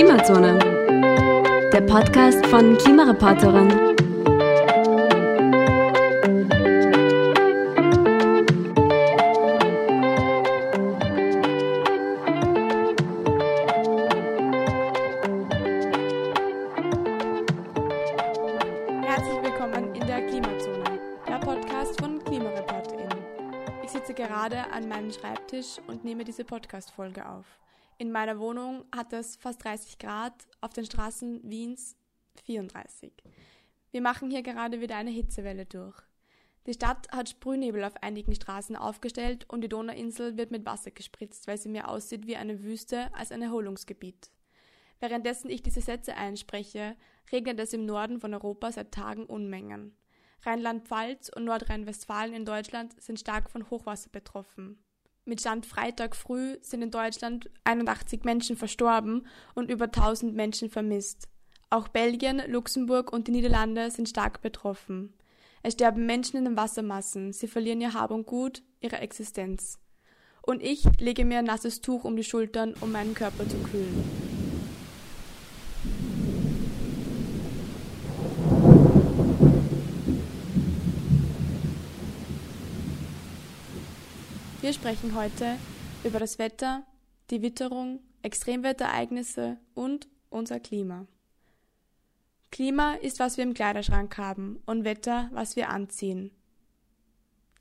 Klimazone, der Podcast von Klimareporterin. Herzlich willkommen in der Klimazone, der Podcast von KlimareporterInnen. Ich sitze gerade an meinem Schreibtisch und nehme diese Podcast-Folge auf. In meiner Wohnung hat es fast 30 Grad, auf den Straßen Wiens 34. Wir machen hier gerade wieder eine Hitzewelle durch. Die Stadt hat Sprühnebel auf einigen Straßen aufgestellt und die Donauinsel wird mit Wasser gespritzt, weil sie mehr aussieht wie eine Wüste als ein Erholungsgebiet. Währenddessen ich diese Sätze einspreche, regnet es im Norden von Europa seit Tagen Unmengen. Rheinland-Pfalz und Nordrhein-Westfalen in Deutschland sind stark von Hochwasser betroffen. Mit Stand Freitag früh sind in Deutschland 81 Menschen verstorben und über 1000 Menschen vermisst. Auch Belgien, Luxemburg und die Niederlande sind stark betroffen. Es sterben Menschen in den Wassermassen, sie verlieren ihr Hab und Gut, ihre Existenz. Und ich lege mir ein nasses Tuch um die Schultern, um meinen Körper zu kühlen. Wir sprechen heute über das Wetter, die Witterung, Extremwetterereignisse und unser Klima. Klima ist, was wir im Kleiderschrank haben und Wetter, was wir anziehen.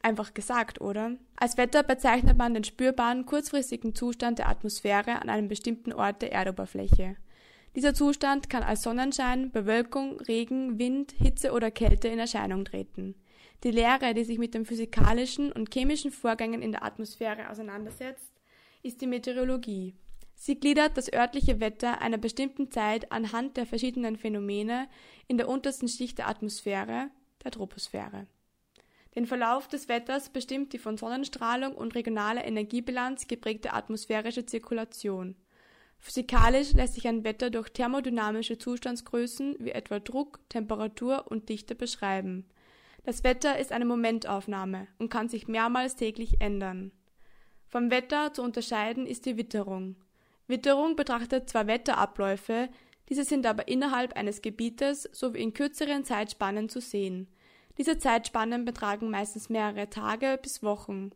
Einfach gesagt, oder? Als Wetter bezeichnet man den spürbaren, kurzfristigen Zustand der Atmosphäre an einem bestimmten Ort der Erdoberfläche. Dieser Zustand kann als Sonnenschein, Bewölkung, Regen, Wind, Hitze oder Kälte in Erscheinung treten. Die Lehre, die sich mit den physikalischen und chemischen Vorgängen in der Atmosphäre auseinandersetzt, ist die Meteorologie. Sie gliedert das örtliche Wetter einer bestimmten Zeit anhand der verschiedenen Phänomene in der untersten Schicht der Atmosphäre, der Troposphäre. Den Verlauf des Wetters bestimmt die von Sonnenstrahlung und regionaler Energiebilanz geprägte atmosphärische Zirkulation. Physikalisch lässt sich ein Wetter durch thermodynamische Zustandsgrößen wie etwa Druck, Temperatur und Dichte beschreiben. Das Wetter ist eine Momentaufnahme und kann sich mehrmals täglich ändern. Vom Wetter zu unterscheiden ist die Witterung. Witterung betrachtet zwar Wetterabläufe, diese sind aber innerhalb eines Gebietes sowie in kürzeren Zeitspannen zu sehen. Diese Zeitspannen betragen meistens mehrere Tage bis Wochen.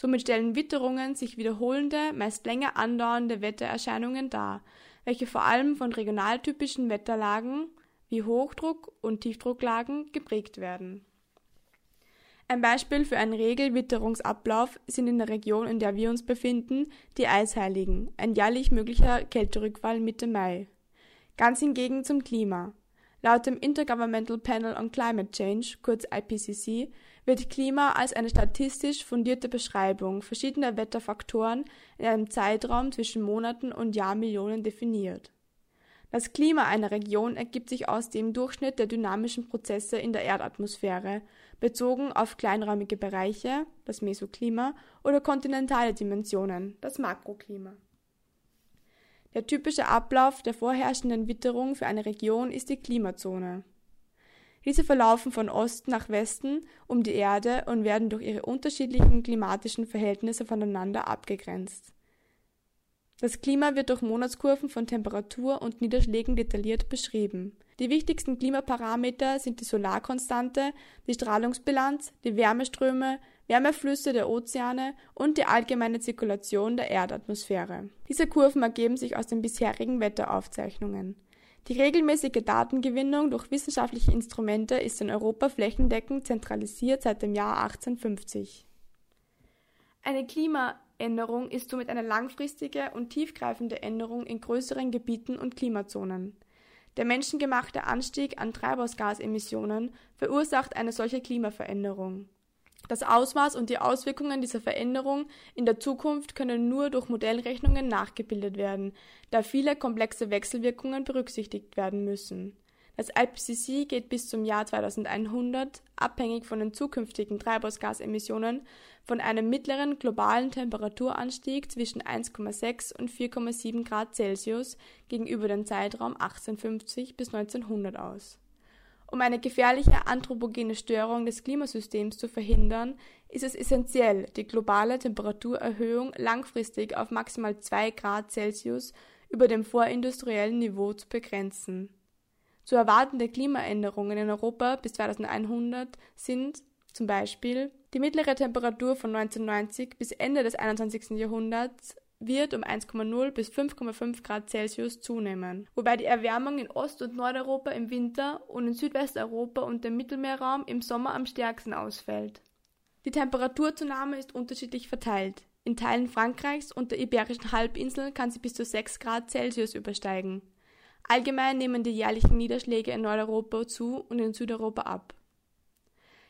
Somit stellen Witterungen sich wiederholende, meist länger andauernde Wettererscheinungen dar, welche vor allem von regionaltypischen Wetterlagen wie Hochdruck- und Tiefdrucklagen geprägt werden. Ein Beispiel für einen Regelwitterungsablauf sind in der Region, in der wir uns befinden, die Eisheiligen, ein jährlich möglicher Kälterückfall Mitte Mai. Ganz hingegen zum Klima. Laut dem Intergovernmental Panel on Climate Change, kurz IPCC, wird Klima als eine statistisch fundierte Beschreibung verschiedener Wetterfaktoren in einem Zeitraum zwischen Monaten und Jahrmillionen definiert. Das Klima einer Region ergibt sich aus dem Durchschnitt der dynamischen Prozesse in der Erdatmosphäre, bezogen auf kleinräumige Bereiche, das Mesoklima, oder kontinentale Dimensionen, das Makroklima. Der typische Ablauf der vorherrschenden Witterung für eine Region ist die Klimazone. Diese verlaufen von Osten nach Westen um die Erde und werden durch ihre unterschiedlichen klimatischen Verhältnisse voneinander abgegrenzt. Das Klima wird durch Monatskurven von Temperatur und Niederschlägen detailliert beschrieben. Die wichtigsten Klimaparameter sind die Solarkonstante, die Strahlungsbilanz, die Wärmeströme, Wärmeflüsse der Ozeane und die allgemeine Zirkulation der Erdatmosphäre. Diese Kurven ergeben sich aus den bisherigen Wetteraufzeichnungen. Die regelmäßige Datengewinnung durch wissenschaftliche Instrumente ist in Europa flächendeckend zentralisiert seit dem Jahr 1850. Eine Klimaänderung ist somit eine langfristige und tiefgreifende Änderung in größeren Gebieten und Klimazonen. Der menschengemachte Anstieg an Treibhausgasemissionen verursacht eine solche Klimaveränderung. Das Ausmaß und die Auswirkungen dieser Veränderung in der Zukunft können nur durch Modellrechnungen nachgebildet werden, da viele komplexe Wechselwirkungen berücksichtigt werden müssen. Das IPCC geht bis zum Jahr 2100, abhängig von den zukünftigen Treibhausgasemissionen, von einem mittleren globalen Temperaturanstieg zwischen 1,6 und 4,7 Grad Celsius gegenüber dem Zeitraum 1850 bis 1900 aus. Um eine gefährliche anthropogene Störung des Klimasystems zu verhindern, ist es essentiell, die globale Temperaturerhöhung langfristig auf maximal 2 Grad Celsius über dem vorindustriellen Niveau zu begrenzen. Zu erwartende Klimaänderungen in Europa bis 2100 sind zum Beispiel die mittlere Temperatur von 1990 bis Ende des 21. Jahrhunderts wird um 1,0 bis 5,5 Grad Celsius zunehmen, wobei die Erwärmung in Ost- und Nordeuropa im Winter und in Südwesteuropa und dem Mittelmeerraum im Sommer am stärksten ausfällt. Die Temperaturzunahme ist unterschiedlich verteilt. In Teilen Frankreichs und der Iberischen Halbinsel kann sie bis zu 6 Grad Celsius übersteigen. Allgemein nehmen die jährlichen Niederschläge in Nordeuropa zu und in Südeuropa ab.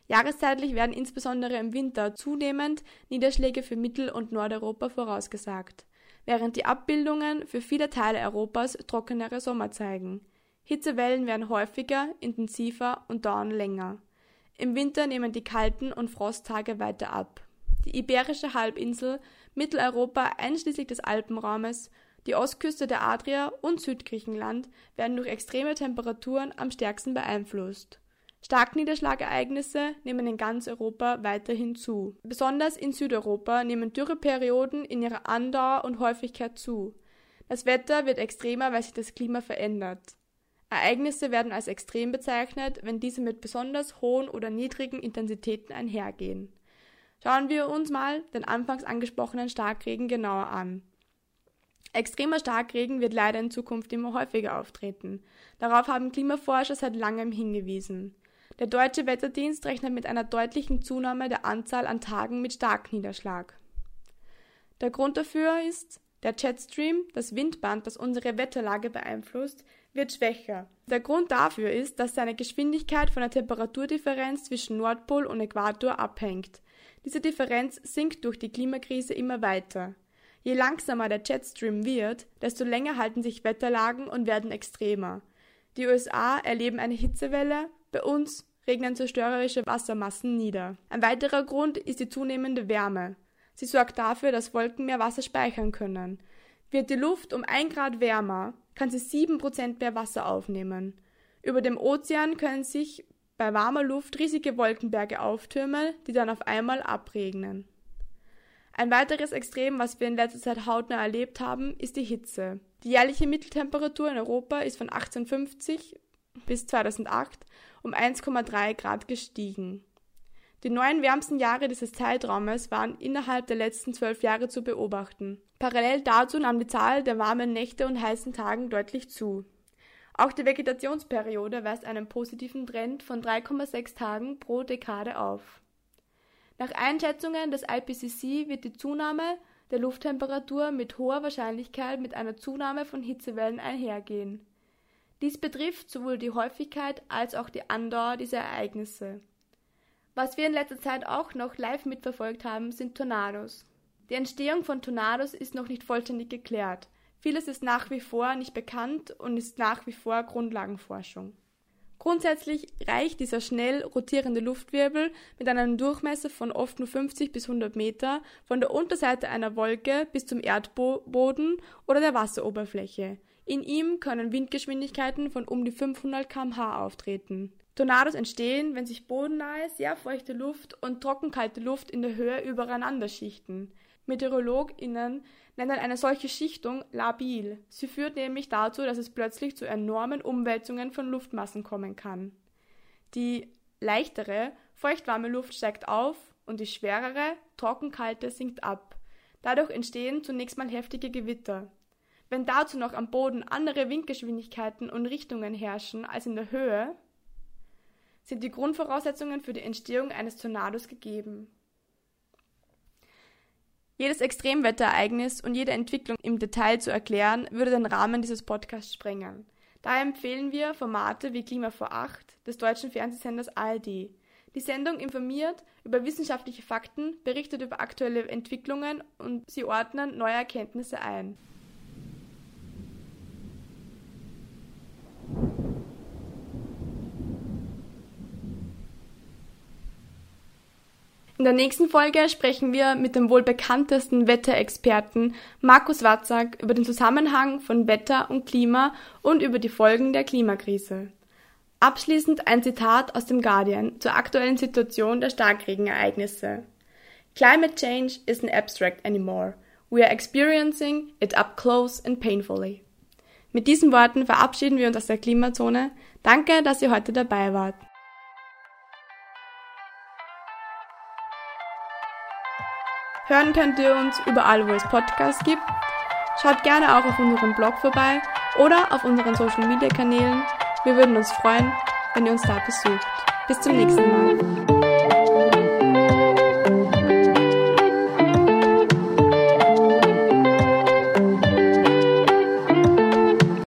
Jahreszeitlich werden insbesondere im Winter zunehmend Niederschläge für Mittel- und Nordeuropa vorausgesagt, während die Abbildungen für viele Teile Europas trockenere Sommer zeigen. Hitzewellen werden häufiger, intensiver und dauern länger. Im Winter nehmen die kalten und Frosttage weiter ab. Die Iberische Halbinsel, Mitteleuropa einschließlich des Alpenraumes, die Ostküste der Adria und Südgriechenland werden durch extreme Temperaturen am stärksten beeinflusst. Starkniederschlagereignisse nehmen in ganz Europa weiterhin zu. Besonders in Südeuropa nehmen Dürreperioden in ihrer Andauer und Häufigkeit zu. Das Wetter wird extremer, weil sich das Klima verändert. Ereignisse werden als extrem bezeichnet, wenn diese mit besonders hohen oder niedrigen Intensitäten einhergehen. Schauen wir uns mal den anfangs angesprochenen Starkregen genauer an. Extremer Starkregen wird leider in Zukunft immer häufiger auftreten. Darauf haben Klimaforscher seit langem hingewiesen. Der deutsche Wetterdienst rechnet mit einer deutlichen Zunahme der Anzahl an Tagen mit Starkniederschlag. Der Grund dafür ist, der Jetstream, das Windband, das unsere Wetterlage beeinflusst, wird schwächer. Der Grund dafür ist, dass seine Geschwindigkeit von der Temperaturdifferenz zwischen Nordpol und Äquator abhängt. Diese Differenz sinkt durch die Klimakrise immer weiter. Je langsamer der Jetstream wird, desto länger halten sich Wetterlagen und werden extremer. Die USA erleben eine Hitzewelle, bei uns regnen zerstörerische Wassermassen nieder. Ein weiterer Grund ist die zunehmende Wärme. Sie sorgt dafür, dass Wolken mehr Wasser speichern können. Wird die Luft um ein Grad wärmer, kann sie sieben Prozent mehr Wasser aufnehmen. Über dem Ozean können sich bei warmer Luft riesige Wolkenberge auftürmen, die dann auf einmal abregnen. Ein weiteres Extrem, was wir in letzter Zeit hautnah erlebt haben, ist die Hitze. Die jährliche Mitteltemperatur in Europa ist von 1850 bis 2008 um 1,3 Grad gestiegen. Die neun wärmsten Jahre dieses Zeitraumes waren innerhalb der letzten zwölf Jahre zu beobachten. Parallel dazu nahm die Zahl der warmen Nächte und heißen Tagen deutlich zu. Auch die Vegetationsperiode weist einen positiven Trend von 3,6 Tagen pro Dekade auf. Nach Einschätzungen des IPCC wird die Zunahme der Lufttemperatur mit hoher Wahrscheinlichkeit mit einer Zunahme von Hitzewellen einhergehen. Dies betrifft sowohl die Häufigkeit als auch die Andauer dieser Ereignisse. Was wir in letzter Zeit auch noch live mitverfolgt haben, sind Tornados. Die Entstehung von Tornados ist noch nicht vollständig geklärt. Vieles ist nach wie vor nicht bekannt und ist nach wie vor Grundlagenforschung. Grundsätzlich reicht dieser schnell rotierende Luftwirbel mit einem Durchmesser von oft nur 50 bis 100 Meter von der Unterseite einer Wolke bis zum Erdboden oder der Wasseroberfläche. In ihm können Windgeschwindigkeiten von um die 500 km/h auftreten. Tornados entstehen, wenn sich bodennahe, sehr feuchte Luft und trockenkalte Luft in der Höhe übereinander schichten. MeteorologInnen nennen eine solche Schichtung labil. Sie führt nämlich dazu, dass es plötzlich zu enormen Umwälzungen von Luftmassen kommen kann. Die leichtere, feuchtwarme Luft steigt auf und die schwerere, trockenkalte sinkt ab. Dadurch entstehen zunächst mal heftige Gewitter. Wenn dazu noch am Boden andere Windgeschwindigkeiten und Richtungen herrschen als in der Höhe, sind die Grundvoraussetzungen für die Entstehung eines Tornados gegeben. Jedes Extremwetterereignis und jede Entwicklung im Detail zu erklären, würde den Rahmen dieses Podcasts sprengen. Daher empfehlen wir Formate wie Klima vor Acht des deutschen Fernsehsenders ARD. Die Sendung informiert über wissenschaftliche Fakten, berichtet über aktuelle Entwicklungen und sie ordnen neue Erkenntnisse ein. In der nächsten Folge sprechen wir mit dem wohl bekanntesten Wetterexperten Markus Watzak über den Zusammenhang von Wetter und Klima und über die Folgen der Klimakrise. Abschließend ein Zitat aus dem Guardian zur aktuellen Situation der Starkregenereignisse. Climate change isn't abstract anymore. We are experiencing it up close and painfully. Mit diesen Worten verabschieden wir uns aus der Klimazone. Danke, dass ihr heute dabei wart. Hören könnt ihr uns überall, wo es Podcasts gibt. Schaut gerne auch auf unserem Blog vorbei oder auf unseren Social Media Kanälen. Wir würden uns freuen, wenn ihr uns da besucht. Bis zum nächsten Mal.